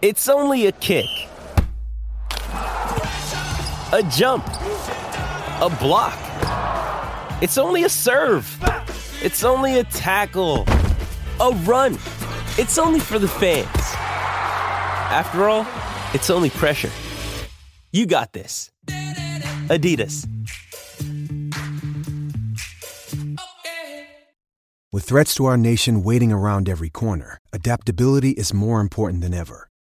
It's only a kick. A jump. A block. It's only a serve. It's only a tackle. A run. It's only for the fans. After all, it's only pressure. You got this. Adidas. With threats to our nation waiting around every corner, adaptability is more important than ever.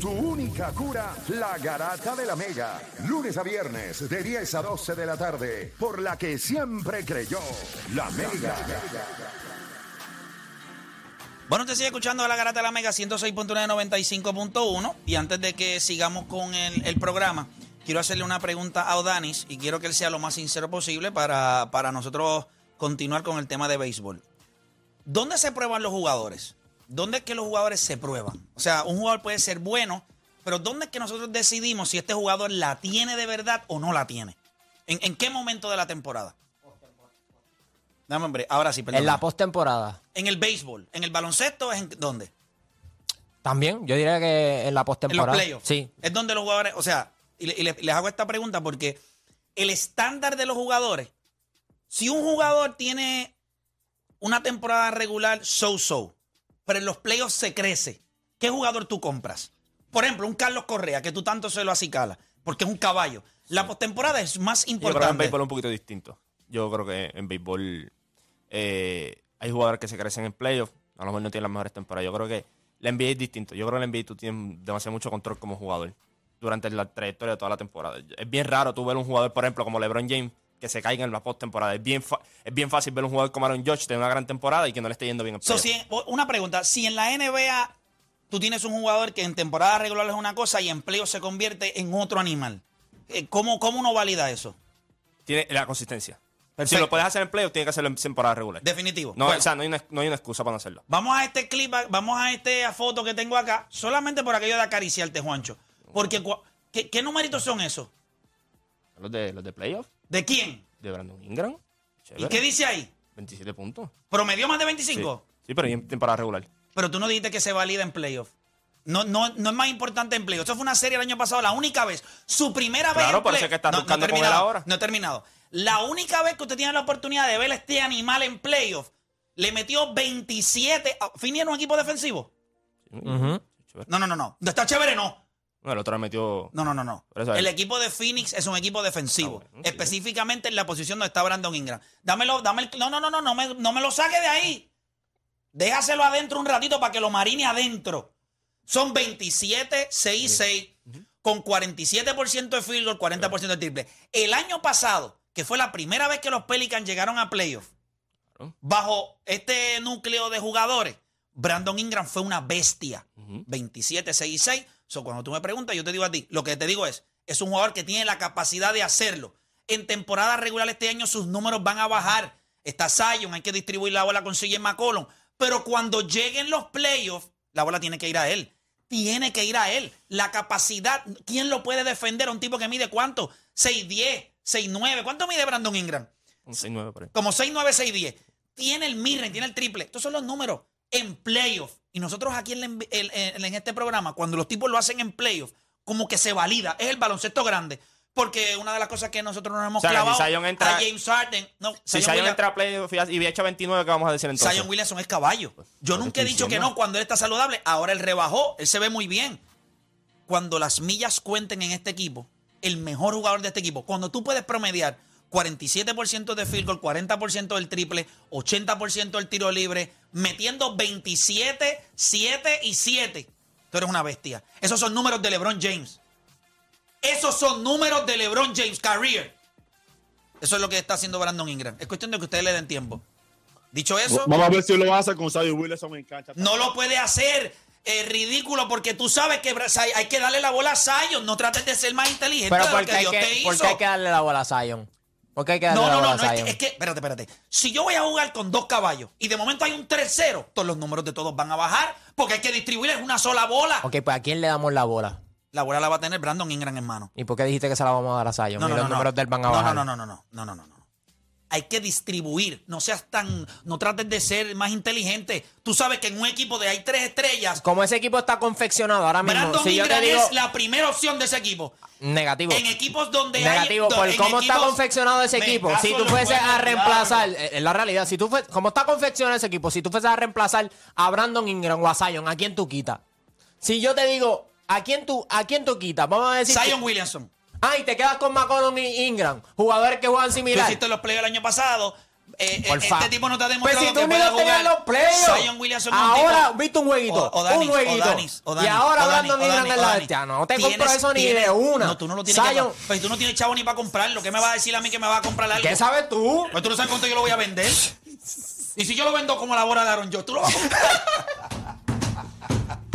Tu única cura, la garata de la Mega. Lunes a viernes, de 10 a 12 de la tarde, por la que siempre creyó, la Mega. Bueno, te sigue escuchando a la Garata de la Mega 106.995.1 y antes de que sigamos con el, el programa, quiero hacerle una pregunta a Odanis y quiero que él sea lo más sincero posible para, para nosotros continuar con el tema de béisbol. ¿Dónde se prueban los jugadores? ¿Dónde es que los jugadores se prueban? O sea, un jugador puede ser bueno, pero ¿dónde es que nosotros decidimos si este jugador la tiene de verdad o no la tiene? ¿En, en qué momento de la temporada? Dame, hombre, ahora sí, perdón. En la postemporada. En el béisbol, en el baloncesto, ¿es en dónde? También, yo diría que en la En los postemporada. playoffs. Sí. Es donde los jugadores, o sea, y, le- y le- les hago esta pregunta porque el estándar de los jugadores, si un jugador tiene una temporada regular so-so, pero en los playoffs se crece, ¿qué jugador tú compras? Por ejemplo, un Carlos Correa, que tú tanto se lo acicala, porque es un caballo. La postemporada es más Yo creo que en importante. béisbol es un poquito distinto. Yo creo que en béisbol eh, hay jugadores que se crecen en playoffs, a lo mejor no tienen las mejores temporadas. Yo creo que la NBA es distinto. Yo creo que la NBA tú tienes demasiado mucho control como jugador durante la trayectoria de toda la temporada. Es bien raro tú ver un jugador, por ejemplo, como LeBron James, que se caiga en la postemporada. Es bien, es bien fácil ver un jugador como Aaron Judge tener una gran temporada y que no le esté yendo bien en So, si- una pregunta, si en la NBA tú tienes un jugador que en temporada regular es una cosa y en playoffs se convierte en otro animal, eh, ¿cómo, cómo uno valida eso? Tiene la consistencia. Perfecto. Si lo puedes hacer en playoffs, tienes que hacerlo en temporada regular. Definitivo. No, Bueno. o sea, no hay, una, no hay una excusa para no hacerlo. Vamos a este clip, vamos a esta foto que tengo acá, solamente por aquello de acariciarte, Juancho. Porque, ¿qué, qué numeritos son esos? Los de, los de playoffs, ¿De quién? de Brandon Ingram. ¿Y qué dice ahí? 27 puntos. ¿Promedió más de Sí. 25? Sí, pero y en temporada regular. Pero tú no dijiste que se valida en playoff. No, no, no es más importante en playoff. Eso fue una serie el año pasado, la única vez. Su primera vez Claro, es que estás No, buscando con él terminado, ahora. No he terminado. La única vez que usted tiene la oportunidad de ver a este animal en playoff, le metió 27. a- ¿Fini era un equipo defensivo? No, no, no, no. ¿No está chévere? No. No, el otro metió. No, no, no, no. El equipo de Phoenix es un equipo defensivo. Ah, bueno, sí. específicamente en la posición donde está Brandon Ingram. Dámelo, dame el- No, no, no, no, no me, no me lo saque de ahí. Déjaselo adentro un ratito para que lo marine adentro. Son 27, 6, 6, con 47% de field goal, 40% de triple. El año pasado, que fue la primera vez que los Pelicans llegaron a playoff, Claro. bajo este núcleo de jugadores, Brandon Ingram fue una bestia. Ujú. 27, 6 y 6. So, cuando tú me preguntas, yo te digo a ti, lo que te digo es, es un jugador que tiene la capacidad de hacerlo. En temporada regular este año sus números van a bajar. Está Zion, hay que distribuir la bola con CJ McCollum. Pero cuando lleguen los playoffs, la bola tiene que ir a él. Tiene que ir a él. La capacidad, ¿quién lo puede defender a un tipo que mide cuánto? 6'10, 6'9. ¿Cuánto mide Brandon Ingram? Un 6-9 por ahí. Como 6'9, 6'10. Tiene el midrange, tiene el triple. Estos son los números en playoff. Y nosotros aquí en, en- este programa, cuando los tipos lo hacen en playoff, como que se valida. Es el baloncesto grande. Porque una de las cosas que nosotros nos hemos O sea, si entra- a James Harden. No, Si Zion Williams- entra a playoff y había hecho 29, ¿qué vamos a decir entonces? Zion Williamson es caballo. Yo pues nunca he dicho que no cuando él está saludable. Ahora él rebajó, él se ve muy bien. Cuando las millas cuenten en este equipo, el mejor jugador de este equipo, cuando tú puedes promediar 47% de field goal, 40% del triple, 80% del tiro libre, metiendo 27, 7 y 7, tú eres una bestia. Esos son números de LeBron James. Esos son números de LeBron James career. Eso es lo que está haciendo Brandon Ingram. Es cuestión de que ustedes le den tiempo. Dicho eso, Vamos a ver si lo hace con Sadio Wilson en cancha. no lo puede hacer. Es ridículo porque tú sabes que hay que darle la bola a Zion. No trates de ser más inteligente Pero de lo ¿por qué, que hay Dios te que, hizo. por qué hay que darle la bola a Zion? ¿Por qué hay que darle No, la no, bola no, no, a es Zion? que, es que, espérate, espérate. Si yo voy a jugar con dos caballos y de momento hay un tercero, todos los números de todos van a bajar porque hay que distribuir en una sola bola. Ok, pues ¿a quién le damos la bola? La bola la va a tener Brandon Ingram en mano. ¿Y por qué dijiste que se la vamos a dar a Zion? No, y no, los no, no. números de él van a no, bajar. no, no, no, no, no, no, no, no. Hay que distribuir. No seas tan, no trates de ser más inteligente. Tú sabes que en un equipo de hay tres estrellas, Como ese equipo está confeccionado ahora mismo, Brandon si yo te digo es la primera opción de ese equipo. negativo. En equipos donde Negativo, hay. por cómo está confeccionado ese equipo. Si tú fueses a reemplazar, claro. eh, en la realidad, si tú fues, como está confeccionado ese equipo, si tú fueses a reemplazar a Brandon Ingram o a Zion, ¿a quién tú quitas? Si yo te digo, ¿a quién tú, a quién tú quitas? Vamos a decir. Zion Williamson. Ah, y te quedas con McCollum y Ingram, jugadores que juegan Tú similar. hiciste los playoffs el año pasado. Eh, eh, este tipo no te ha Pues demostrado si tú que puede jugar. los playoffs. Zion Williamson es un Ahora, tipo- viste un jueguito. O- o Danis, un jueguito. o Danis, o Danis, y ahora Brandon Ingram en la bestia. No te compro eso ni tienes- de una. No, tú no lo tienes Zion, que Pues tú no tienes chavo ni para comprarlo. ¿Qué me vas a decir a mí que me va a comprar algo? ¿Qué sabes tú? Pues tú no sabes cuánto yo lo voy a vender. Y si yo lo vendo como la bola de Aaron George, tú lo vas a comprar.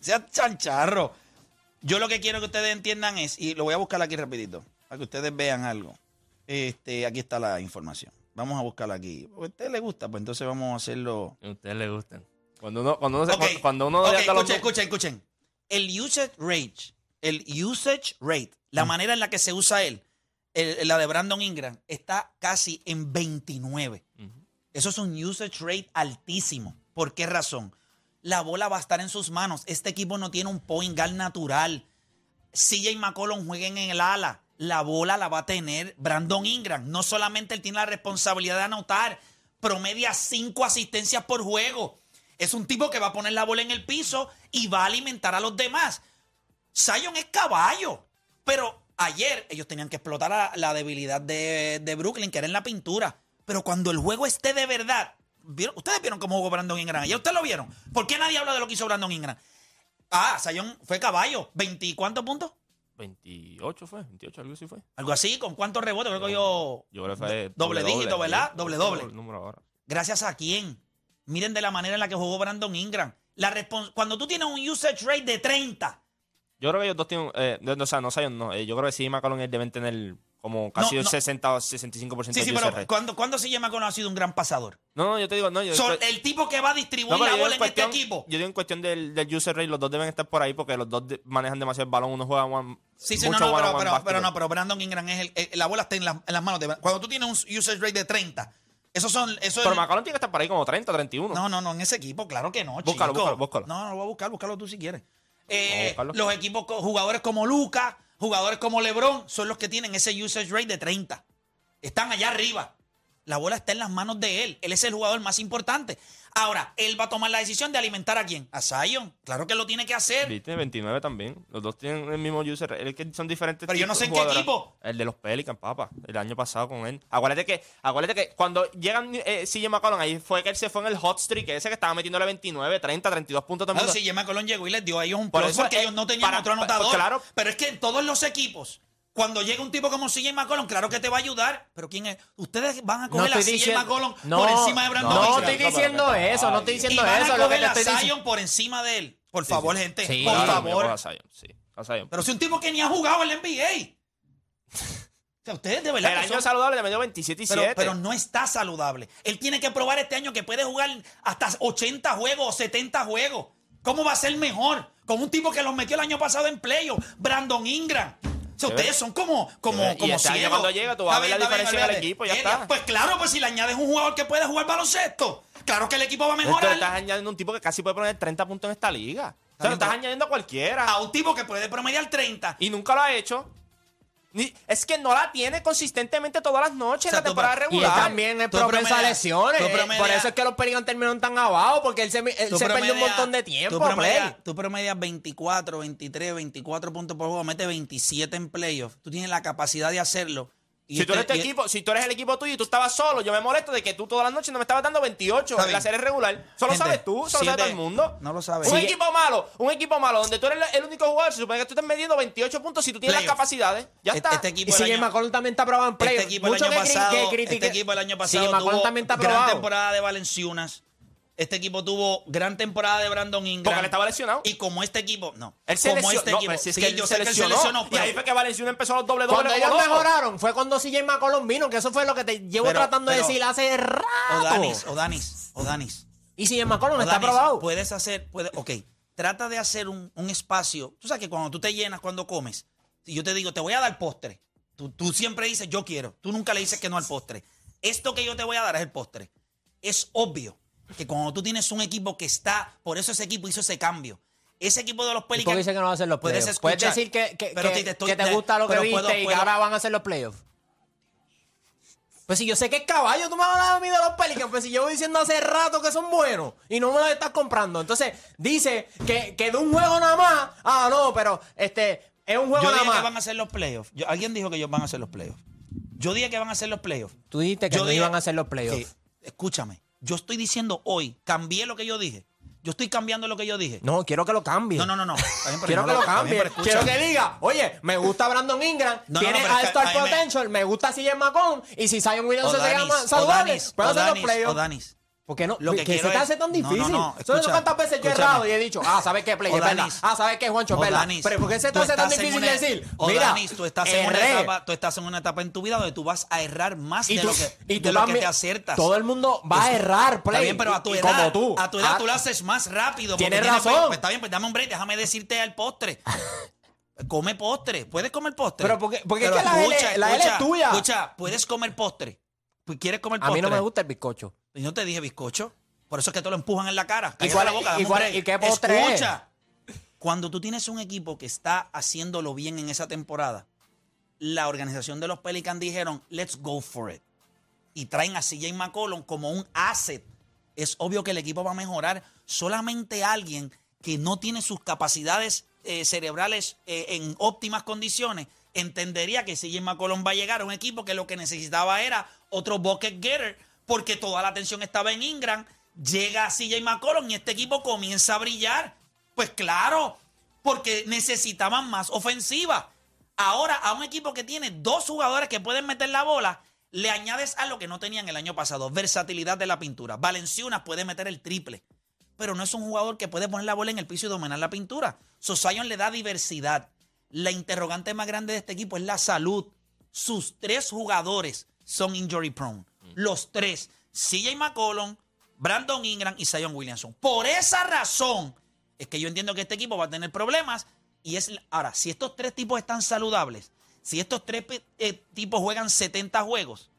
sea chancharro. Yo lo que quiero que ustedes entiendan es, y lo voy a buscar aquí rapidito, para que ustedes vean algo. Este, aquí está la información. Vamos a buscarla aquí. A usted le gusta, pues entonces vamos a hacerlo. A ustedes les gustan. Cuando uno, cuando uno, se- Ok, cuando uno ok, de acá los escuchen, escuchen, escuchen. El usage rate, el usage rate, la manera en la que se usa él, el- la de Brandon Ingram, está casi en 29. Eso es un usage rate altísimo. ¿Por qué razón? La bola va a estar en sus manos. Este equipo no tiene un point guard natural. CJ McCollum jueguen en el ala. La bola la va a tener Brandon Ingram. No solamente él tiene la responsabilidad de anotar, promedia cinco asistencias por juego. Es un tipo que va a poner la bola en el piso y va a alimentar a los demás. Zion es caballo. Pero ayer ellos tenían que explotar la, la debilidad de, de Brooklyn, que era en la pintura. Pero cuando el juego esté de verdad. ¿Vieron? Ustedes vieron cómo jugó Brandon Ingram ayer. Ustedes lo vieron. ¿Por qué nadie habla de lo que hizo Brandon Ingram? Ah, Zion fue caballo. ¿20 y cuántos puntos? 28 fue, 28, algo así fue. Algo así, ¿con cuántos rebotes? Creo que yo. Yo creo que fue Doble dígito, ¿verdad? Doble, doble. ¿Gracias a quién? Miren de la manera en la que jugó Brandon Ingram. La Cuando tú tienes un usage rate de 30, Yo creo que ellos dos tienen, eh, no, no, o sea, no Zion, no. eh, yo creo que sí, McCollum deben tener como casi No, no. 60 o 65% sí, sí, pero. ¿cuándo, ¿cuándo se llama que no ha sido un gran pasador? No, no, yo te digo, no, yo, Son yo- el tipo que va a distribuir no, la bola en cuestión- este equipo. Yo digo en cuestión del, del user rate, los dos deben estar por ahí porque los dos de- manejan demasiado el balón. Uno juega one, Sí, sí, no, no, pero, pero, no, pero Brandon Ingram es el, el- la bola está en, las- en las manos de Cuando tú tienes un usage rate de 30, esos son. Eso Pero es- McCollum tiene que estar por ahí como 30, 31. No, no, no, en ese equipo, claro que no. Búscalo, chico. búscalo, búscalo. No, no lo voy a buscar, búscalo tú si quieres. Eh, los equipos, jugadores como Lucas, jugadores como LeBron, son los que tienen ese usage rate de 30. Están allá arriba. La bola está en las manos de él. Él es el jugador más importante. Ahora, él va a tomar la decisión de alimentar a quién? A Zion. Claro que lo tiene que hacer. Viste, 29 también. Los dos tienen el mismo user. Es que son diferentes. Pero yo no sé en qué equipo. El de los Pelicans, papá. El año pasado con él. Acuérdate que, acuérdate que cuando llegan eh, CJ McCollum, ahí fue que él se fue en el hot streak ese que estaba metiéndole 29, 30, 32 puntos el Claro, Jemma Colón llegó y les dio a ellos un Por plus eso, porque ellos no tenían para- otro anotador. claro. Pero es que en todos los equipos, cuando llega un tipo como CJ McCollum, claro que te va a ayudar. Pero ¿quién es? Ustedes van a No coger a estoy CJ diciendo, McCollum no, por encima de Brandon no estoy diciendo eso, no estoy Y diciendo van eso. a coger a estoy diciendo. Zion por encima de él. Por favor, gente. Sí, por claro, favor. A Zion, sí. A Zion. Pero si un tipo que ni ha jugado en la NBA. O sea, ustedes de verdad. el año son- saludable le metió 27 y pero, 7. pero no está saludable. Él tiene que probar este año que puede jugar hasta 80 juegos o 70 juegos. ¿Cómo va a ser mejor? Con un tipo que los metió el año pasado en playoff, Brandon Ingram. O sea, ustedes son como, como. Y como este año ciegos. cuando llega, tú vas a ver la bien, está bien, diferencia del olvídate. equipo, ya está. Pues claro, pues si le añades un jugador que puede jugar baloncesto, claro que el equipo va a Entonces, mejorar. estás añadiendo un tipo que casi puede poner 30 puntos en esta liga. O sea, lo estás añadiendo a cualquiera. A un tipo que puede promediar 30. Y nunca lo ha hecho. Ni- es que no la tiene consistentemente todas las noches O sea, en la tú- temporada y Y él regular. también es propenso a lesiones. tú eh, Por eso es que los Pelicans terminaron tan abajo, porque él se, él Tú se perdió un montón de tiempo. Tú promedias, play. tú promedias 24, 23, 24 puntos por juego, metes 27 en playoff. Tú tienes la capacidad de hacerlo. Y Si tú eres este- tu y- equipo, si tú eres el equipo tuyo y tú estabas solo, yo me molesto de que tú todas las noches no me estabas dando 28 Está en la serie regular. Solo Gente, sabes tú, solo siete- sabe todo el mundo. no lo sabe. Un Sigue- equipo malo, un equipo malo, donde tú eres el único jugador, se supone que tú estás midiendo 28 puntos si tú tienes Playoff. las capacidades. Ya Este- está. este equipo Y año- McCollum también está probado en Este playoffs. equipo el año que pasado, que este equipo el año pasado McCollum tuvo también está gran probado. temporada de Valenciunas. Este equipo tuvo gran temporada de Brandon Ingram. Porque él estaba lesionado. Y como este equipo, no. Él se como lesionó. este no, equipo, pero si es sí, que yo se sé que él se lesionó. y ahí fue que Valenciuno empezó los doble doble Cuando ellos mejoraron fue cuando CJ McCollum vino, que eso fue lo que te llevo Pero- tratando de decir hace rato. O Danis, o Danis, o Danis. Y CJ McCollum o está Danis, aprobado. Puedes hacer, puede, ok, trata de hacer un, un espacio. Tú sabes que cuando tú te llenas cuando comes, si yo te digo, te voy a dar postre, tú, tú siempre dices, yo quiero. Tú nunca le dices que no al postre. Esto que yo te voy a dar es el postre. Es obvio que cuando tú tienes un equipo que está, por eso ese equipo hizo ese cambio. Ese equipo de los ¿Y por Pelicans. que no va a hacer los puedes playoffs? Puedes escuchar, decir que, que, pero que- te estoy- que te gusta lo que viste puedo- y que ahora van a hacer los playoffs. Pues si yo sé que es caballo, tú me hablas a mí de los Pelicans, pues si llevo diciendo hace rato que son buenos y no me los estás comprando. Entonces, dice que, que de un juego nada más, ah, no, pero este, es un juego Yo nada dije que más. van a hacer los playoffs. Yo- alguien dijo que ellos van a hacer los playoffs. Yo dije que van a hacer los playoffs. Tú dijiste que Yo no dije iban a hacer los playoffs. que- escúchame, yo estoy diciendo hoy, cambié lo que yo dije. Yo estoy cambiando lo que yo dije. No, quiero que lo cambie. No, no, no, no. Quiero no que lo cambie. Quiero que diga, oye, me gusta Brandon Ingram, No, tiene no, alto me- potential, me gusta CJ McCollum y si Zion Williamson se llama saludable, puede hacer los playoffs. Odanis. ¿Por qué no? Lo que ¿Qué se te hace tan No, no, difícil? no, ¿Sabes escúchame, cuántas veces yo he errado y he dicho, ah, ¿sabes qué, Play? Es verdad. Odanis. Ah, ¿sabes qué, Juancho? Es verdad. Odanis, Pero ¿por qué se te hace tan difícil una- decir, mira, Odanis, tú estás, en una etapa, tú estás en una etapa en tu vida donde tú vas a errar más y de tú, lo que, y de tú lo que también- te aciertas. Todo el mundo va a errar, Play. Está bien, pero a tu edad, como tú. a tu edad Ah, tú lo haces más rápido. porque Tienes tienes- razón. Pues, está bien, pues dame un break, déjame decirte al postre. Come postre, puedes comer postre. Pero porque- porque es que la L- es tuya. Escucha, puedes comer postre. ¿Quieres comer A postre? mí no me gusta el bizcocho. Y no te dije bizcocho. Por eso es que te lo empujan en la cara. ¿Y cuál- la boca, y cuál- qué postre es? Escucha. Cuando tú tienes un equipo que está haciéndolo bien en esa temporada, la organización de los Pelicans dijeron, let's go for it. Y traen a CJ McCollum como un asset. Es obvio que el equipo va a mejorar. Solamente alguien que no tiene sus capacidades eh, cerebrales eh, en óptimas condiciones entendería que CJ McCollum va a llegar a un equipo que lo que necesitaba era otro bucket getter porque toda la atención estaba en Ingram. Llega CJ McCollum y este equipo comienza a brillar. Pues claro, porque necesitaban más ofensiva. Ahora, a un equipo que tiene dos jugadores que pueden meter la bola, le añades a lo que no tenían el año pasado, versatilidad de la pintura. Valenciunas puede meter el triple, pero no es un jugador que puede poner la bola en el piso y dominar la pintura. So, Zion le da diversidad. La interrogante más grande de este equipo es la salud. Sus tres jugadores son injury prone. Los tres. CJ McCollum, Brandon Ingram y Zion Williamson. Por esa razón es que yo entiendo que este equipo va a tener problemas. Y es ahora, si estos tres tipos están saludables, si estos tres eh, tipos juegan 70 juegos,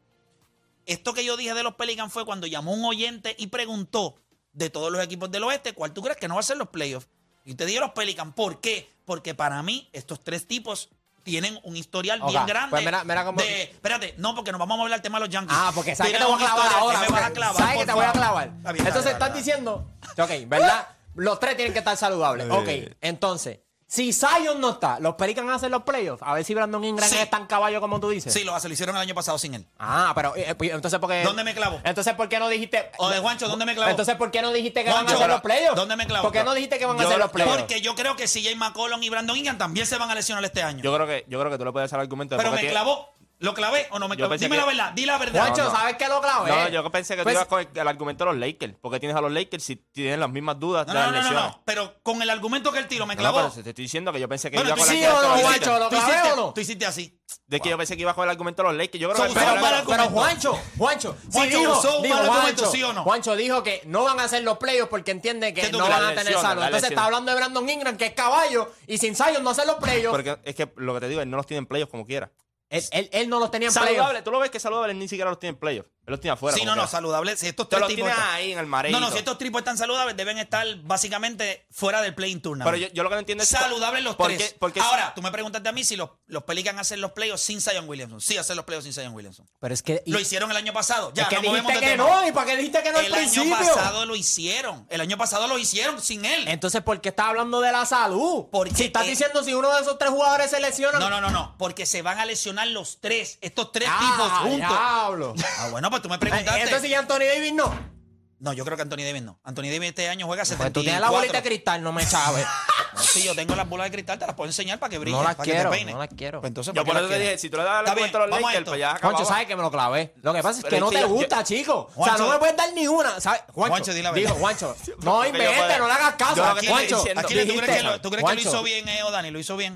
esto que yo dije de los Pelicans fue cuando llamó un oyente y preguntó de todos los equipos del oeste, ¿cuál tú crees que no va a ser los playoffs? Y te dije los Pelicans, ¿por qué? Porque para mí estos tres tipos tienen un historial bien grande. pues mira- mira cómo- de- espérate, no, porque nos vamos a hablar del tema de los Yankees. Ah, porque sabes que te voy a clavar ahora. ¿qué me vas a porque clavar, Sabes que te voy a clavar. Está bien, Entonces estás diciendo, ok, ¿verdad? Los tres tienen que estar saludables. Ok, entonces, si Zion no está, ¿los Pelicans hacen los playoffs? A ver si Brandon Ingram Sí. es tan caballo como tú dices. Sí, lo hace, lo hicieron el año pasado sin él. Ah, pero eh, pues, entonces ¿por qué? ¿Dónde me clavo? Entonces ¿por qué no dijiste? O de Juancho, ¿dónde me clavo? Entonces ¿por qué no dijiste que van a Juancho, hacer los playoffs? ¿dónde me clavo? ¿Por qué no dijiste que van a Yo- hacer los yo- playoffs? Porque yo creo que CJ McCollum y Brandon Ingram también se van a lesionar este año. Yo creo que, yo creo que tú le puedes hacer el argumento. de Pero por me tiene- clavó. ¿Lo clavé o no me clavé? Dime que- la verdad, di la verdad. Juancho, no. ¿sabes qué lo clavé? No, yo pensé que Pues- tú ibas con el, el argumento de los Lakers. Porque tienes a los Lakers si tienen las mismas dudas No, de no, las no, no, no. Pero con el argumento que él tiró, me No, no, clavó. pero te estoy diciendo que yo pensé que Bueno, iba con el sí argumento o no, de los Juancho, Lakers. ¿lo tú clavé hiciste, o no? Tú hiciste así. De que yo pensé que iba con el argumento de los Lakers. Yo creo So, que el pero, pero argumento. Juancho, Juancho, sí Juancho, dijo, usó un dijo, mal argumento, Juancho, ¿sí o no? Juancho dijo que no van a hacer los playoffs porque entiende que ¿Qué tú no crees? van a tener salud. Entonces está hablando de Brandon Ingram, que es caballo, y sin Zion no hacer los playoffs. Porque es que lo que te digo, él no los tiene en playoffs como quiera. Él, él- él no los tenía en playoffs. Saludable, tú lo ves que saludable él ni siquiera los tiene en playoffs. Él los tiene afuera. Sí, no, no, quiera. saludable. Si estos tres los tipos. están- ahí en el mareito. No, no, si estos tipos están saludables, deben estar básicamente fuera del play-in tournament. Pero yo, yo lo que no entiendo es... Saludables los ¿por tres. por qué- Ahora, tú me preguntaste a mí si los, los Pelicans hacen los playoffs sin Zion Williamson. Sí, hacen los playoffs sin Zion Williamson. Pero es que. y- Lo hicieron el año pasado. Ya, es que nos movemos dijiste de que tema. no, ¿y para qué dijiste que no al El año principio? pasado lo hicieron. El año pasado lo hicieron sin él. Entonces, ¿por qué estás hablando de la salud? Porque, si estás eh, diciendo si uno de esos tres jugadores se lesiona. No, no, no, no. Porque se van a lesionar los tres. Estos tres Ah, tipos juntos. diablo. Ah, bueno, pues tú me Eh, preguntaste. Entonces, ¿y Anthony Davis no? No, yo creo que Anthony Davis no. Anthony Davis este año juega 74. Pues tú tienes la bolita de cristal, no me chaves. No, si yo tengo las bolas de cristal, te las puedo enseñar para que brillen, No las para que quiero, te no las quiero. Pues entonces, Yo ¿para por eso te dije, si tú le das bien, argumento a los Lakers, pues ya Juancho, acababa. sabes que me lo clavé. Lo que pasa es Pero que no te yo- gusta, chico. O sea, Juancho- no me puedes dar ni una. ¿sabes? Juancho, Juancho, di la verdad. Juancho, no yo inventes, no le hagas caso. yo estoy Juancho, Aquí, ¿tú crees, que lo, tú crees que lo hizo Juancho, bien, eh, o Dani? ¿Lo hizo bien?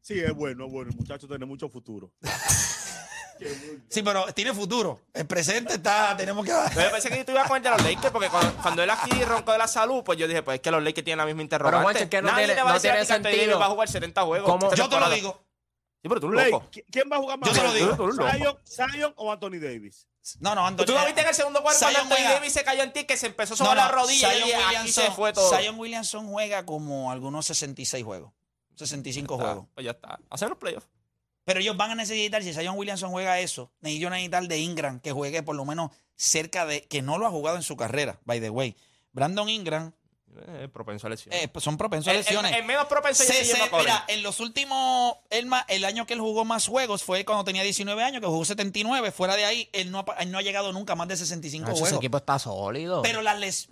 Sí, es bueno, es bueno. El muchacho tiene mucho futuro. Sí, pero tiene futuro. El presente está, tenemos que... Pero yo pensé que tú ibas a comer de los Lakers porque cuando, cuando él aquí roncó de la salud, pues yo dije, pues es que los Lakers tienen la misma interrogante. Juancho, es que no Nadie tiene- te va a no decir a tiene ti que Anthony Davis sentido. va a jugar 70 juegos. Yo te lo digo. Sí, pero tú eres loco. ¿qui- ¿quién va a jugar más? Yo te lo digo. ¿Zion, Zion o Anthony Davis? No, no, Anthony... ¿Tú no viste en el segundo cuarto cuando Zion Anthony juega- Davis se cayó en ti que se empezó sobre No, la rodilla Zion y aquí se fue todo? Zion Williamson juega como algunos 66 juegos. 65 Ah, juegos. Pues ya está. Hacer los playoffs. Pero ellos van a necesitar, si Zion Williamson juega eso, ellos necesitar de Ingram que juegue por lo menos cerca de, que no lo ha jugado en su carrera, by the way. Brandon Ingram Eh, propenso a lesiones. eh, pues son propensos a el, el- lesiones. el menos propenso es Se- se- mira, en los últimos, el, el año que él jugó más juegos fue cuando tenía 19 años, que jugó 79. Fuera de ahí, él no ha, pa- él no ha llegado nunca a más de 65 Nacho, ese juegos. equipo está sólido. Pero las les...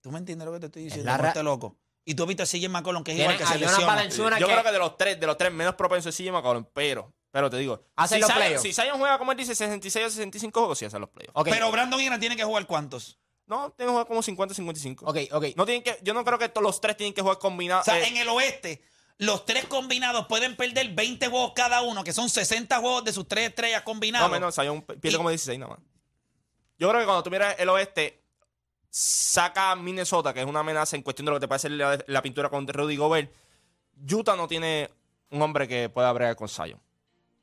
¿Tú me entiendes lo que te estoy diciendo? la ra- Ponte loco. Y tú has visto a CJ McCollum, que es Tiene igual que se lesiona. Yo que- creo que de los tres, de los tres menos propensos es CJ McCollum, pero, pero te digo, Hace si los playoffs. Si Zion juega como él dice 66 o 65 juegos, sí hace los playoffs. Pero Brandon Ingram tiene que jugar cuántos? No, tienen que jugar como 50 55. ok, ok. No tienen que, yo no creo que todos los tres tienen que jugar combinados. O sea, eh, en el oeste, los tres combinados pueden perder 20 juegos cada uno, que son 60 juegos de sus tres estrellas no, combinados. menos, Zion pierde Y- como 16 nada más. Yo creo que cuando tú miras el oeste, saca a Minnesota, que es una amenaza en cuestión de lo que te puede hacer la, la pintura con Rudy Gobert. Utah no tiene un hombre que pueda bregar con Zion.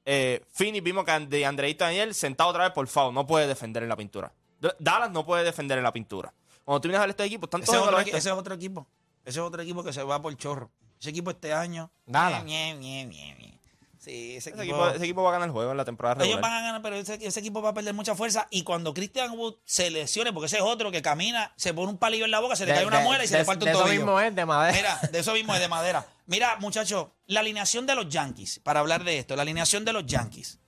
Eh, Phoenix vimos que de Andreita Daniel sentado otra vez por favor, no puede defender en la pintura. Dallas no puede defender en la pintura. Cuando tú miras a ver estos equipos, ese, es otro, oeste. equi- ese es otro equipo. Ese es otro equipo que se va por chorro. Ese equipo este año. Dallas. ñe, ñe, ñe, ñe. Sí, ese Ese equipo. equipo, ese equipo va a ganar el juego en la temporada ellos regular. van a ganar, pero ese, ese equipo va a perder mucha fuerza. Y cuando Christian Wood se lesione, porque ese es otro que camina, se pone un palillo en la boca, se le De- cae una de- muela y se le falta un de eso tobillo. mismo es, de madera. Mira, de eso mismo es de madera. Mira, muchachos, la alineación de los Yankees, para hablar de esto, la alineación de los Yankees,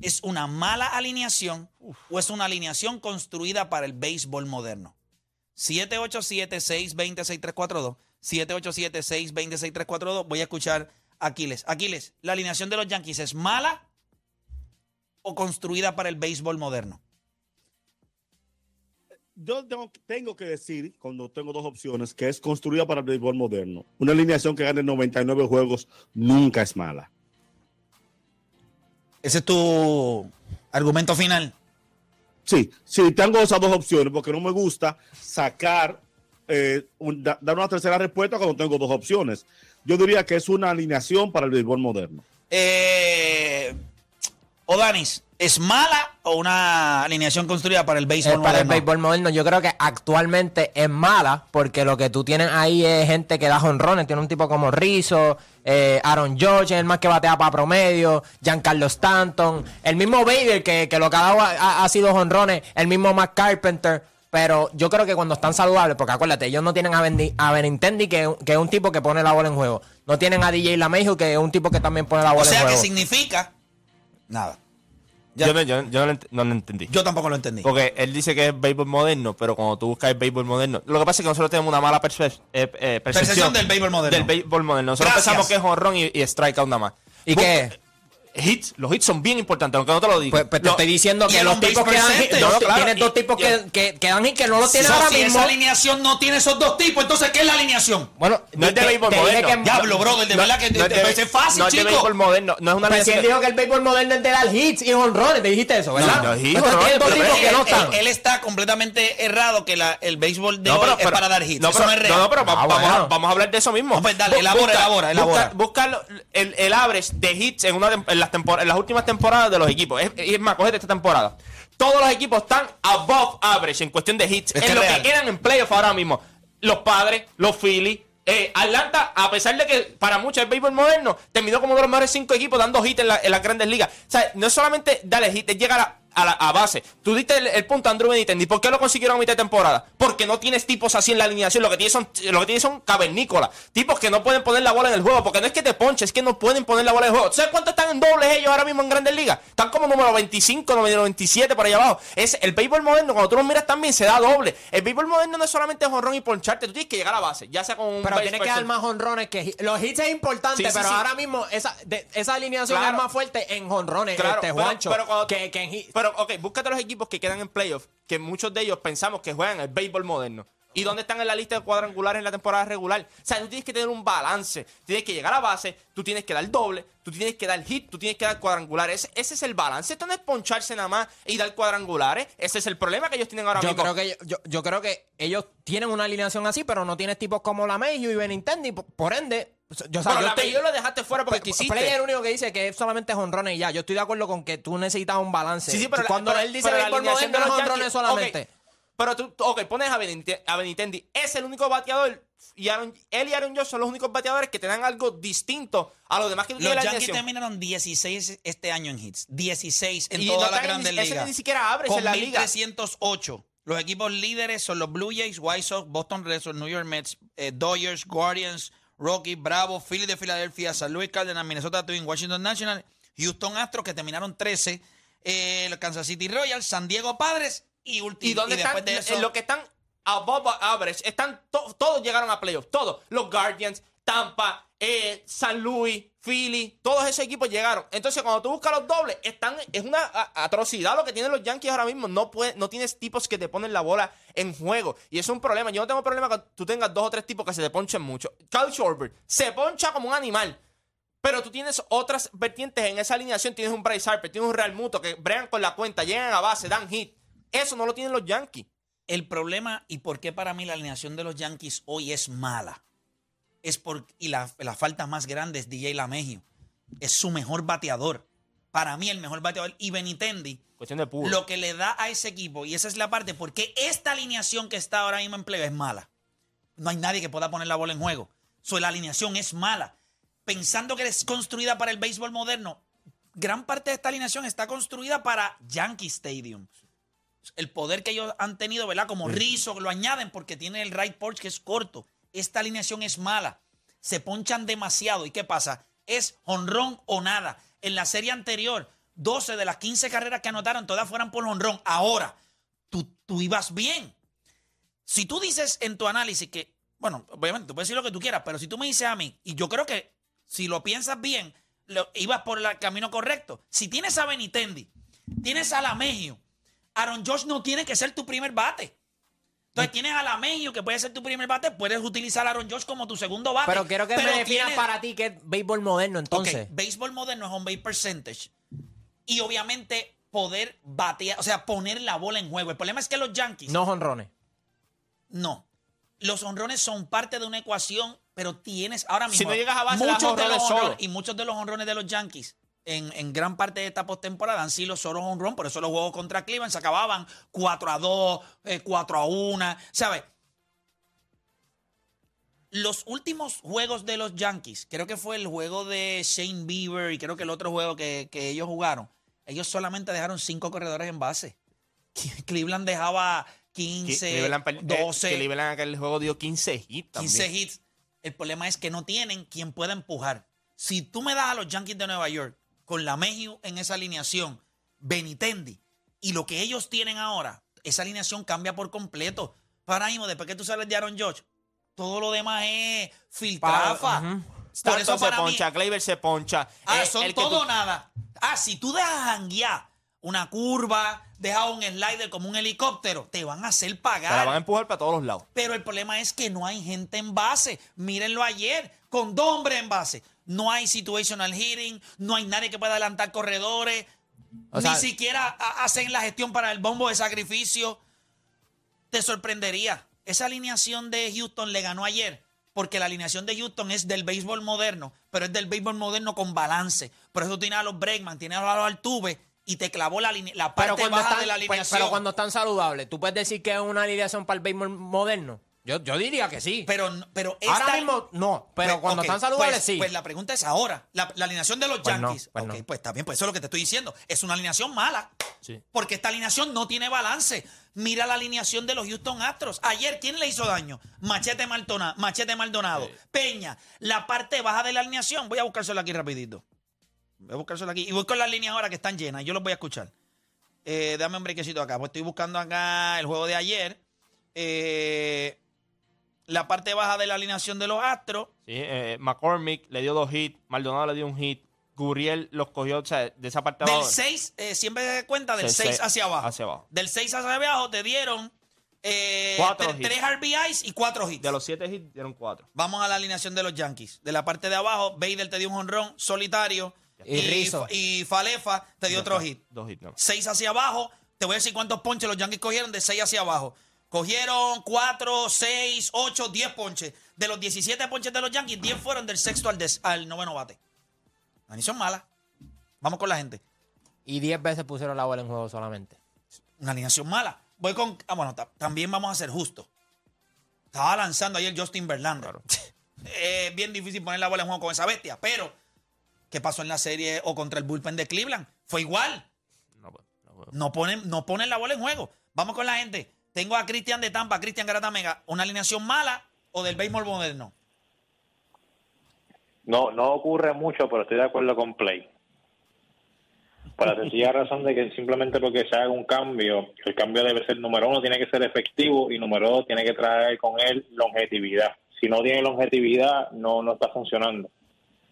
¿es una mala alineación o es una alineación construida para el béisbol moderno? 787-620-6342. 787-620-6342. Voy a escuchar Aquiles. Aquiles, ¿la alineación de los Yankees es mala o construida para el béisbol moderno? Yo tengo, tengo que decir, cuando tengo dos opciones, que es construida para el béisbol moderno. Una alineación que gane 99 juegos nunca es mala. Ese es tu argumento final. Sí, sí, tengo esas dos opciones porque no me gusta sacar, eh, un- da- dar una tercera respuesta cuando tengo dos opciones. Yo diría que es una alineación para el béisbol moderno. Eh, Odanis, ¿es mala o una alineación construida para el béisbol Es para el moderno? béisbol moderno. Yo creo que actualmente es mala porque lo que tú tienes ahí es gente que da jonrones. Tiene un tipo como Rizzo, eh, Aaron George, el más que batea para promedio, Giancarlo Stanton, el mismo Bader que, que lo que ha dado ha, ha- ha sido jonrones, el mismo Matt Carpenter. Pero yo creo que cuando están saludables, porque acuérdate, ellos no tienen a, Bendi- a Benintendi, que, que es un tipo que pone la bola en juego. No tienen a DJ LaMejo, que es un tipo que también pone la bola O sea en que juego. significa nada. Ya- Yo, no, yo, yo no, lo no lo entendí. Yo tampoco lo entendí. Porque él dice que es béisbol moderno, pero cuando tú buscas el béisbol moderno, lo que pasa es que nosotros tenemos una mala perce- eh, eh, percepción, Percepción del béisbol moderno. Del béisbol moderno. Nosotros Gracias. pensamos que es honrón y, y strikeout nada más. ¿Y Bu- qué? Hits, los hits son bien importantes, aunque no te lo digo. Pues, pues te Lo- estoy diciendo que los tipos que dan hit, percentage. dos- No, claro, tienes dos tipos y- que, que, que dan hit que no los tienen So, ahora si mismo. esa alineación no tiene esos dos tipos, entonces ¿qué es la alineación? Bueno, No es de béisbol moderno. Diablo, brother, de verdad que parece fácil, no es de béisbol moderno, no es una Pues si él alineación- dijo que el béisbol moderno es de dar hits y honrones, te dijiste eso, ¿verdad? No, no, hits, tipos él- está completamente errado que el béisbol de hoy es para dar hits. No, pero, es Ah, vamos, a, hablar de eso mismo. No, pues dale, elabora, elabora, elabora. Busca, el, average de hits en, una, las en las últimas temporadas de los equipos. Es, es más, cógete esta temporada. Todos los equipos están above average en cuestión de hits. Es que en lo real. que quedan en playoff ahora mismo. Los padres, los Phillies. eh, Atlanta, a pesar de que para muchos el béisbol moderno terminó como uno de los mejores cinco equipos dando hits en, la- en las grandes ligas. O sea, no es solamente darle hits, es llegar a, a, la, a base. Tú diste el, el punto a Andrew Benintendi. ¿Por qué lo consiguieron a mitad de temporada? Porque no tienes tipos así en la alineación. Lo que tienes son, lo que tienes son cavernícolas. Tipos que no pueden poner la bola en el juego. Porque no es que te ponches, es que no pueden poner la bola en el juego. ¿Sabes cuánto están en dobles ellos ahora mismo en Grandes Ligas? Están como número 25, número 27 por allá abajo. Es el béisbol moderno, cuando tú lo miras también se da doble. El béisbol moderno no es solamente jonrón y poncharte, tú tienes que llegar a base, ya sea con un Pero base tiene que dar más honrones que. Los hits es importante, Sí, sí, pero sí. ahora mismo esa, de- esa alineación Claro. es más fuerte en honrones, Claro, este, pero- Juancho, pero cuando- que, que en hit. Pero, ok, búscate los equipos que quedan en playoff, que muchos de ellos pensamos que juegan el béisbol moderno. ¿Y dónde están en la lista de cuadrangulares en la temporada regular? O sea, tú tienes que tener un balance. Tienes que llegar a base, tú tienes que dar doble, tú tienes que dar hit, tú tienes que dar cuadrangulares. Ese, ese es el balance. Esto no es poncharse nada más y dar cuadrangulares. Ese es el problema que ellos tienen ahora Yo mismo. creo, que, yo, creo que ellos tienen una alineación así, pero no tienes tipos como la Mayhew y Benintendi. Por ende, yo, o sea, Pero yo la estoy- Mayhew lo dejaste fuera porque Play quisiste. es el único que dice que es solamente honrones y ya. Yo estoy de acuerdo con que tú necesitas un balance. Sí, sí, pero la- cuando pero- él dice pero la béisbol alineación moderno de los es honrones solamente. ok, pero tú, ok, pones a, Beninte- a Benitendi, es el único bateador. Y Aaron- él y Aaron Josh son los únicos bateadores que te dan algo distinto a los demás que tú Los la Yankees alineación. terminaron 16 este año en hits. 16 en Y toda no la en- Grandes ese Ligas. ni siquiera abres Con en la liga. 1308. Los equipos líderes son los Blue Jays, White Sox, Boston Red Sox, New York Mets, eh, Dodgers, Guardians, Rockies, Bravo, Philly de Filadelfia, San Luis Cardinals, Minnesota Twins, Washington National, Houston Astros que terminaron 13, eh, los Kansas City Royals, San Diego Padres y último. ¿Y dónde después están? de eso, En lo que están above average, están to- todos llegaron a playoffs. Todos. Los Guardians, Tampa, eh, San Luis, Philly, todos esos equipos llegaron. Entonces, cuando tú buscas los dobles, están, es una atrocidad lo que tienen los Yankees ahora mismo. No, puede, no tienes tipos que te ponen la bola en juego. Y es un problema. Yo no tengo problema que tú tengas dos o tres tipos que se te ponchen mucho. Kyle Schwarber se poncha como un animal. Pero tú tienes otras vertientes en esa alineación. Tienes un Bryce Harper, tienes un Real Muto que bregan con la cuenta, llegan a base, dan hit. Eso no lo tienen los Yankees. El problema y por qué para mí la alineación de los Yankees hoy es mala es por y la, la falta más grande es DJ LaMegio. Es su mejor bateador. Para mí el mejor bateador y Benitendi Cuestión de puro. lo que le da a ese equipo y esa es la parte porque esta alineación que está ahora mismo en play es mala. No hay nadie que pueda poner la bola en juego. So, la alineación es mala. Pensando que es construida para el béisbol moderno, gran parte de esta alineación está construida para Yankee Stadium. El poder que ellos han tenido, ¿verdad? Como Rizzo, lo añaden porque tiene el right porch que es corto. Esta alineación es mala. Se ponchan demasiado. ¿Y qué pasa? Es honrón o nada. En la serie anterior, 12 de las 15 carreras que anotaron, todas fueran por honrón. Ahora, tú, tú ibas bien. Si tú dices en tu análisis que, bueno, obviamente tú puedes decir lo que tú quieras, pero si tú me dices a mí, y yo creo que si lo piensas bien, lo- ibas por el camino correcto. Si tienes a Benitendi, tienes a Lamegio, Aaron Josh no tiene que ser tu primer bate. Entonces tienes a Lamegio que puede ser tu primer bate, puedes utilizar a Aaron Josh como tu segundo bate. Pero quiero que me definas tienes- para ti qué es béisbol moderno entonces. Béisbol moderno es home base percentage. Y obviamente poder batear, o sea, poner la bola en juego. El problema es que los Yankees No honrones. no. Los honrones son parte de una ecuación, pero tienes ahora mismo. no llegas a base, muchos de los honrones honrones, solo. y muchos de los honrones de los Yankees en, en gran parte de esta postemporada han sido solo honrón, por eso los juegos contra Cleveland se acababan 4 a 2, eh, 4 a 1, ¿sabes? Los últimos juegos de los Yankees, creo que fue el juego de Shane Bieber y creo que el otro juego que, que ellos jugaron, ellos solamente dejaron cinco corredores en base. Cleveland dejaba 15, Cleveland, per- eh, 12, Cleveland aquel juego dio 15 hits también. 15 hits. El problema es que no tienen quien pueda empujar. Si tú me das a los Yankees de Nueva York con la Mejio en esa alineación, Benitendi y lo que ellos tienen ahora, esa alineación cambia por completo. Para mismo, después que tú sales de Aaron George, todo lo demás es filtrafa. Por eso se mí, poncha, Gleyber se poncha. Ah, Eh, son el todo tú- nada. Ah, si tú dejas janguear una curva, dejas un slider como un helicóptero, te van a hacer Te la pagar. van a empujar para todos los lados. Pero el problema es que no hay gente en base. Mírenlo ayer, con dos hombres en base. No hay situational hitting, no hay nadie que pueda adelantar corredores. O ni sea- siquiera ha- hacen la gestión para el bombo de sacrificio. Te sorprendería. Esa alineación de Houston le ganó ayer. Porque la alineación de Houston es del béisbol moderno, pero es del béisbol moderno con balance. Por eso tiene a los Bregman, tiene a los Altuve y te clavó la, la parte baja están, de la pues, alineación. pero cuando están saludables, ¿tú puedes decir que es una alineación para el béisbol moderno? Yo, yo diría que sí. Pero, pero Ahora mismo no, pero Pues, cuando ok, están saludables pues- sí. Pues la pregunta es ahora. La, la alineación de los Pues no, Yankees. pues ok, no. pues está bien, pues eso es lo que te estoy diciendo. Es una alineación mala. Sí. Porque esta alineación no tiene balance. Mira la alineación de los Houston Astros. Ayer, ¿quién le hizo daño? Machete, Maldonado, Machete Maldonado. Peña. La parte baja de la alineación. Voy a buscárselo aquí rapidito. Voy a buscárselo aquí. Y voy con las líneas ahora que están llenas. Yo los voy a escuchar. Eh, dame un brequecito acá. Pues estoy buscando acá el juego de ayer. Eh, la parte baja de la alineación de los Astros. Sí, eh, McCormick le dio dos hits, Maldonado le dio un hit, Gurriel los cogió, o sea, de esa parte Del abajo. 6, siempre se cuenta del Sí, 6 sí, hacia abajo. hacia abajo. Del 6 hacia abajo te dieron eh, Cuatro tre- hits. tres RBIs y cuatro hits. De los siete hits dieron cuatro. Vamos a la alineación de los Yankees. De la parte de abajo, Bader te dio un honrón solitario. Y Rizzo. y Falefa te dio otro hit. Dos hits, no. 6 hacia abajo. Te voy a decir cuántos ponches los Yankees cogieron de 6 hacia abajo. Cogieron 4, 6, 8, 10 ponches. De los 17 ponches de los Yankees, 10 fueron del sexto al, des- al noveno bate. La alineación mala. Vamos con la gente. Y 10 veces pusieron la bola en juego solamente. Una alineación mala. Voy con. Ah, bueno, ta- también vamos a ser justos. Estaba lanzando ayer Justin Verlander. Es bien difícil poner la bola en juego con esa bestia, pero ¿qué pasó en la serie o contra el bullpen de Cleveland? Fue igual. No, no. No ponen, no ponen la bola en juego. Vamos con la gente. Tengo a Cristian de Tampa, Cristian Mega. ¿Una alineación mala o del béisbol moderno? No, no ocurre mucho, pero estoy de acuerdo con Play. Por la sencilla razón de que simplemente porque se haga un cambio, el cambio debe ser, número uno, tiene que ser efectivo y número dos, tiene que traer con él longevidad. Si no tiene longevidad, no, no está funcionando.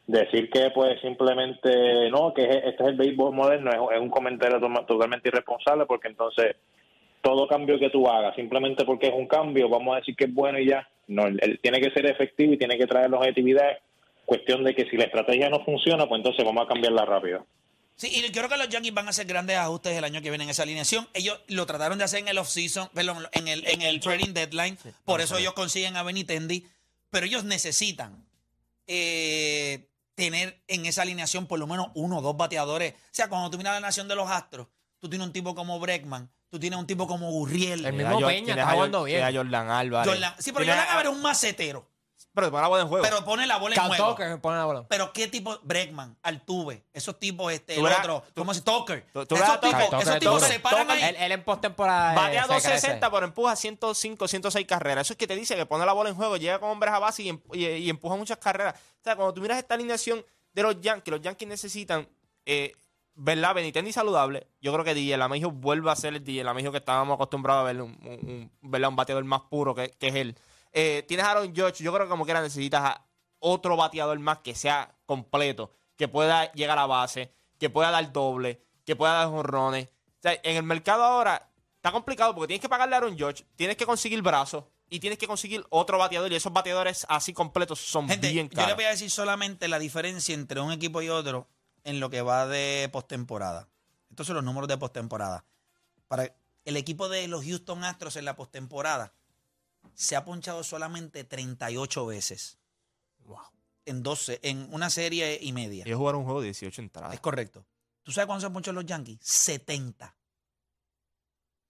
Decir que pues simplemente, no, que es- este es el béisbol moderno, es, es un comentario totalmente irresponsable porque entonces todo cambio que tú hagas, simplemente porque es un cambio, vamos a decir que es bueno y ya. No, él, él tiene que ser efectivo y tiene que traer longevidad. Cuestión de que si la estrategia no funciona, pues entonces vamos a cambiarla rápido. Sí, y creo que los Yankees van a hacer grandes ajustes el año que viene en esa alineación. Ellos lo trataron de hacer en el off-season, perdón, en el, en el trading deadline. por eso ellos consiguen a Benitendi. Pero ellos necesitan eh, tener en esa alineación por lo menos uno o dos bateadores. O sea, cuando tú miras la nación de los Astros, tú tienes un tipo como Breckman, tú tienes un tipo como Gurriel. El mismo Peña está jugando bien. tienes a Jordan Álvarez. Jordan- sí, pero Jordan a- Álvarez es un macetero. Pero te pone la bola en juego. Pero pone la bola en Cal juego. Tucker pone la bola. Pero qué tipo, Bregman, Altuve, esos tipos, este, Tú el verás- otro, tú- como si Tucker. tú- tú esos verás a tipos, Tucker, Tucker esos es tipos duro. se paran Tucker- ahí. Él, él en postemporada. Batea eh, se crece. 260, pero empuja 105, 106 carreras. Eso es que te dice que pone la bola en juego, llega con hombres a base y, em- y- y empuja muchas carreras. O sea, cuando tú miras esta alineación de los Yankees, los Yankees necesitan, eh, ¿verdad? Benitendi saludable. Yo creo que DJ Lamegio vuelve a ser el DJ Lamegio que estábamos acostumbrados a ver, un, un- un- ¿verdad? un bateador más puro que, que es él. Eh, tienes a Aaron George, yo creo que como quiera necesitas a otro bateador más que sea completo, que pueda llegar a la base, que pueda dar doble, que pueda dar. O sea, en el mercado ahora está complicado porque tienes que pagarle a Aaron George, tienes que conseguir brazos y tienes que conseguir otro bateador y esos bateadores así completos son Gente, bien yo le caros. voy a decir solamente la diferencia entre un equipo y otro en lo que va de postemporada. Estos son los números de postemporada. Para el equipo de los Houston Astros en la postemporada se ha ponchado solamente 38 veces. En 12, en una serie y media. Ellos jugaron un juego de 18 entradas. Es correcto. ¿Tú sabes cuándo se han ponchado los Yankees? 70.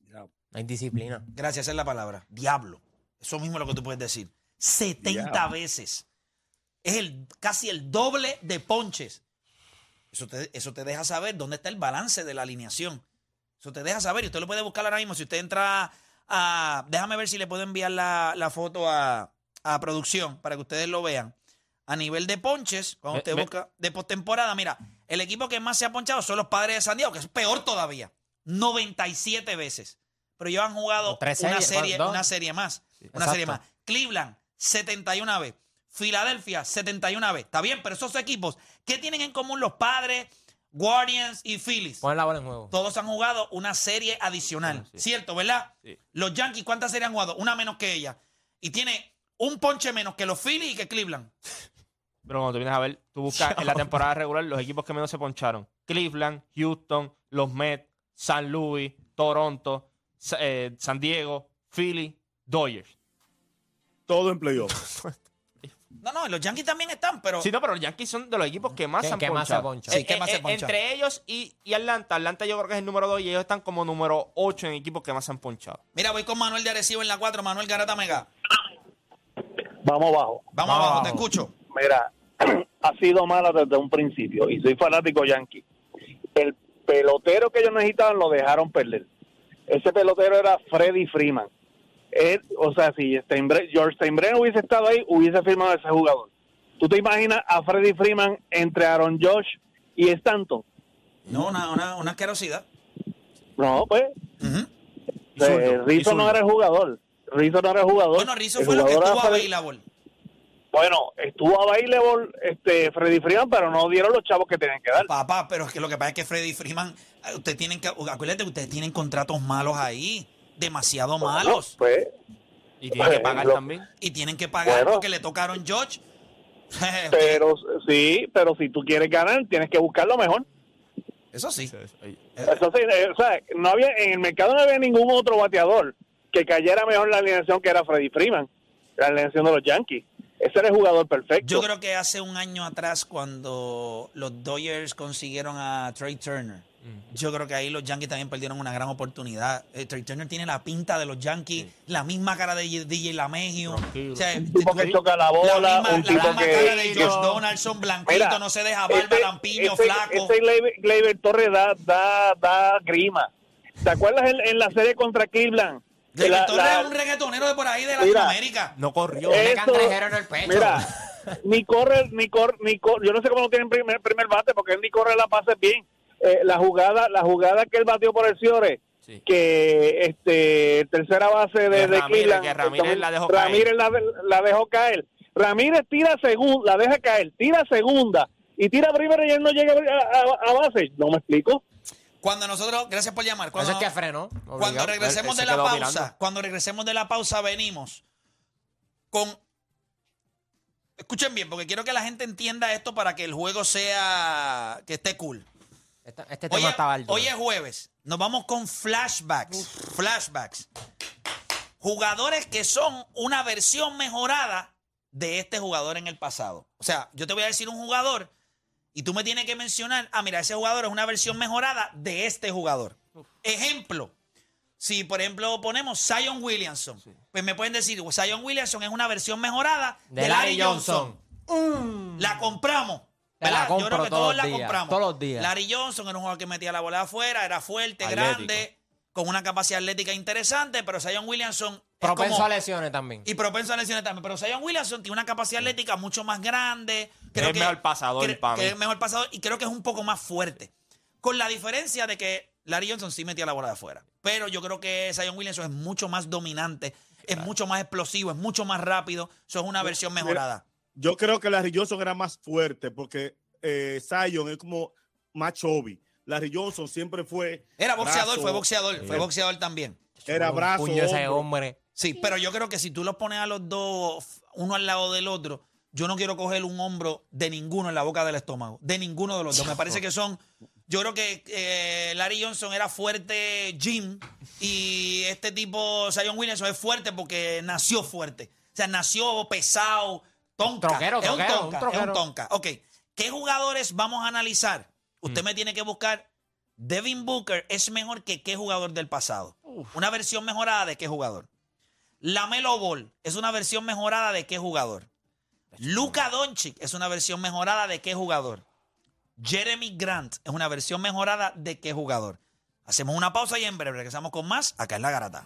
No hay disciplina. Gracias, esa es la palabra. Diablo. Eso mismo es lo que tú puedes decir. 70 Diablo. veces. Es el, casi el doble de ponches. Eso te, eso te deja saber dónde está el balance de la alineación. Eso te deja saber y usted lo puede buscar ahora mismo. Si usted entra a... Déjame ver si le puedo enviar la, la foto a, a producción para que ustedes lo vean. A nivel de ponches, cuando Me- usted me- busca de postemporada, mira, el equipo que más se ha ponchado son los padres de San Diego, que es peor todavía. 97 veces. Pero ellos han jugado una series, serie, una serie más. una exacto. serie más. Cleveland, 71 veces. Filadelfia, 71 veces. Está bien, pero esos equipos, ¿qué tienen en común los padres, Guardians y Phillies? Pon la bola en juego. Todos han jugado una serie adicional. Sí. ¿Cierto, verdad? Sí. Los Yankees, ¿cuántas series han jugado? Una menos que ella. Y tiene un ponche menos que los Phillies y que Cleveland. Pero cuando tú vienes a ver, tú buscas en la temporada regular los equipos que menos se poncharon. Cleveland, Houston, los Mets, San Luis, Toronto, eh, San Diego, Philly, Dodgers. Todo en playoff. No, no, los Yankees también están, pero... Sí, no, pero los Yankees son de los equipos que más ¿Qué- se han qué más se ponchado. se ponchan? Entre ellos y, y Atlanta. Atlanta yo creo que es el número 2 y ellos están como número 8 en equipos que más se han ponchado. Mira, voy con Manuel de Arecibo en la 4. Manuel Garata Mega. Vamos abajo. Vamos Vamos abajo, te abajo. escucho. Mira, ha sido mala desde un principio y soy fanático yankee. El pelotero que ellos necesitaban lo dejaron perder. Ese pelotero era Freddy Freeman. O sea, si Steinbre- George Steinbrenner hubiese estado ahí, hubiese firmado a ese jugador. ¿Tú te imaginas a Freddy Freeman entre Aaron Josh y Stanton? No, una, una, una asquerosidad. No, pues, eh, y Rizzo no era el jugador. Rizzo no era el jugador. Bueno, Rizzo El fue lo que estuvo a bailar. Bueno, estuvo available este, Freddy Freeman, pero no dieron los chavos que tenían que dar. Papá, pero es que lo que pasa es que Freddy Freeman, eh, ustedes tienen que, acuérdate que ustedes tienen contratos malos ahí, demasiado malos. Pues, Y tiene que pagar Lo- también. Y tienen que pagar Bueno. porque le tocaron George. pero sí, pero si tú quieres ganar, tienes que buscar lo mejor. Eso sí. Eso sí, eh, o sea, no había, en el mercado no había ningún otro bateador que cayera mejor la alineación que era Freddy Freeman, la alineación de los Yankees. Ese era el jugador perfecto. Yo creo que hace un año atrás, cuando los Dodgers consiguieron a Trey Turner, yo creo que ahí los Yankees también perdieron una gran oportunidad. Eh, Trey Turner tiene la pinta de los Yankees, la misma cara de DJ Lamegio. Tranquilo. O sea, un tipo que choca la bola, la misma, un la tipo misma que... cara de Josh Donaldson, blanquito, Mira, no se deja barba, ese- lampiño, ese- flaco. Ese Gleyber, Gleyber Torres da, da, da grima. ¿Te acuerdas en, en la serie contra Cleveland? Gleyber Torres la- es un reggaetonero de por ahí de Mira, Latinoamérica. No corrió. Eso- en el pecho. Mira, ni corre, ni corre, ni corre. Yo no sé cómo no tiene primer, primer bate porque él ni corre la pase bien. Eh, la jugada, la jugada que él batió por el Ciore, Sí. que este tercera base de, de Ramírez- que Ramírez la dejó Ramírez la, la dejó caer. Ramírez tira segunda, la deja caer, tira segunda y tira primero y él no llega a, a- a base. No me explico. Cuando nosotros, gracias por llamar. Cuando, es que regresemos de la pausa, mirando. cuando regresemos de la pausa, venimos con. Escuchen bien, porque quiero que la gente entienda esto para que el juego sea. que esté cool. Este Hoy tema es, está alto. hoy es jueves. Nos vamos con flashbacks. Flashbacks. Jugadores que son una versión mejorada de este jugador en el pasado. O sea, yo te voy a decir un jugador y tú me tienes que mencionar, ah, mira, ese jugador es una versión mejorada de este jugador. Ejemplo, si por ejemplo ponemos Zion Williamson, pues me pueden decir, Zion Williamson es una versión mejorada de, de Larry Larry Johnson. Johnson. La compramos. Te la. Yo creo que todos la días, compramos. todos los días. Larry Johnson era un jugador que metía la bola de afuera, era fuerte, Atlético. grande, con una capacidad atlética interesante, pero Zion Williamson es Propenso como- a lesiones también. y propenso a lesiones también. Pero Zion Williamson tiene una capacidad atlética mucho más grande. Creo Es que, mejor pasador para que mí. es mejor pasador y creo que es un poco más fuerte. Con la diferencia de que Larry Johnson sí metía la bola de afuera. Pero yo creo que Zion Williamson es mucho más dominante, es mucho más explosivo, es mucho más rápido. Eso es una versión Mira, mejorada. Yo creo que Larry Johnson era más fuerte porque eh, Zion es como más chubby. Larry Johnson siempre fue. Era boxeador, brazo, fue boxeador, fue boxeador también. Era Un brazo. puño ese hombre. Sí, pero yo creo que si tú los pones a los dos, uno al lado del otro, yo no quiero coger un hombro de ninguno en la boca del estómago. De ninguno de los dos. Me parece que son. Yo creo que eh, Larry Johnson era fuerte Jim y este tipo, Zion Williamson, es fuerte porque nació fuerte. O sea, nació pesado, Troquero, es un tonka, un es un tonka. Ok, ¿qué jugadores vamos a analizar? Mm. Usted me tiene que buscar. Devin Booker es mejor que qué jugador del pasado. Una versión mejorada de qué jugador. La Melo Ball es una versión mejorada de qué jugador. Luka Doncic es una versión mejorada de qué jugador. Jeremy Grant es una versión mejorada de qué jugador. Hacemos una pausa y en breve regresamos con más acá en La Garata.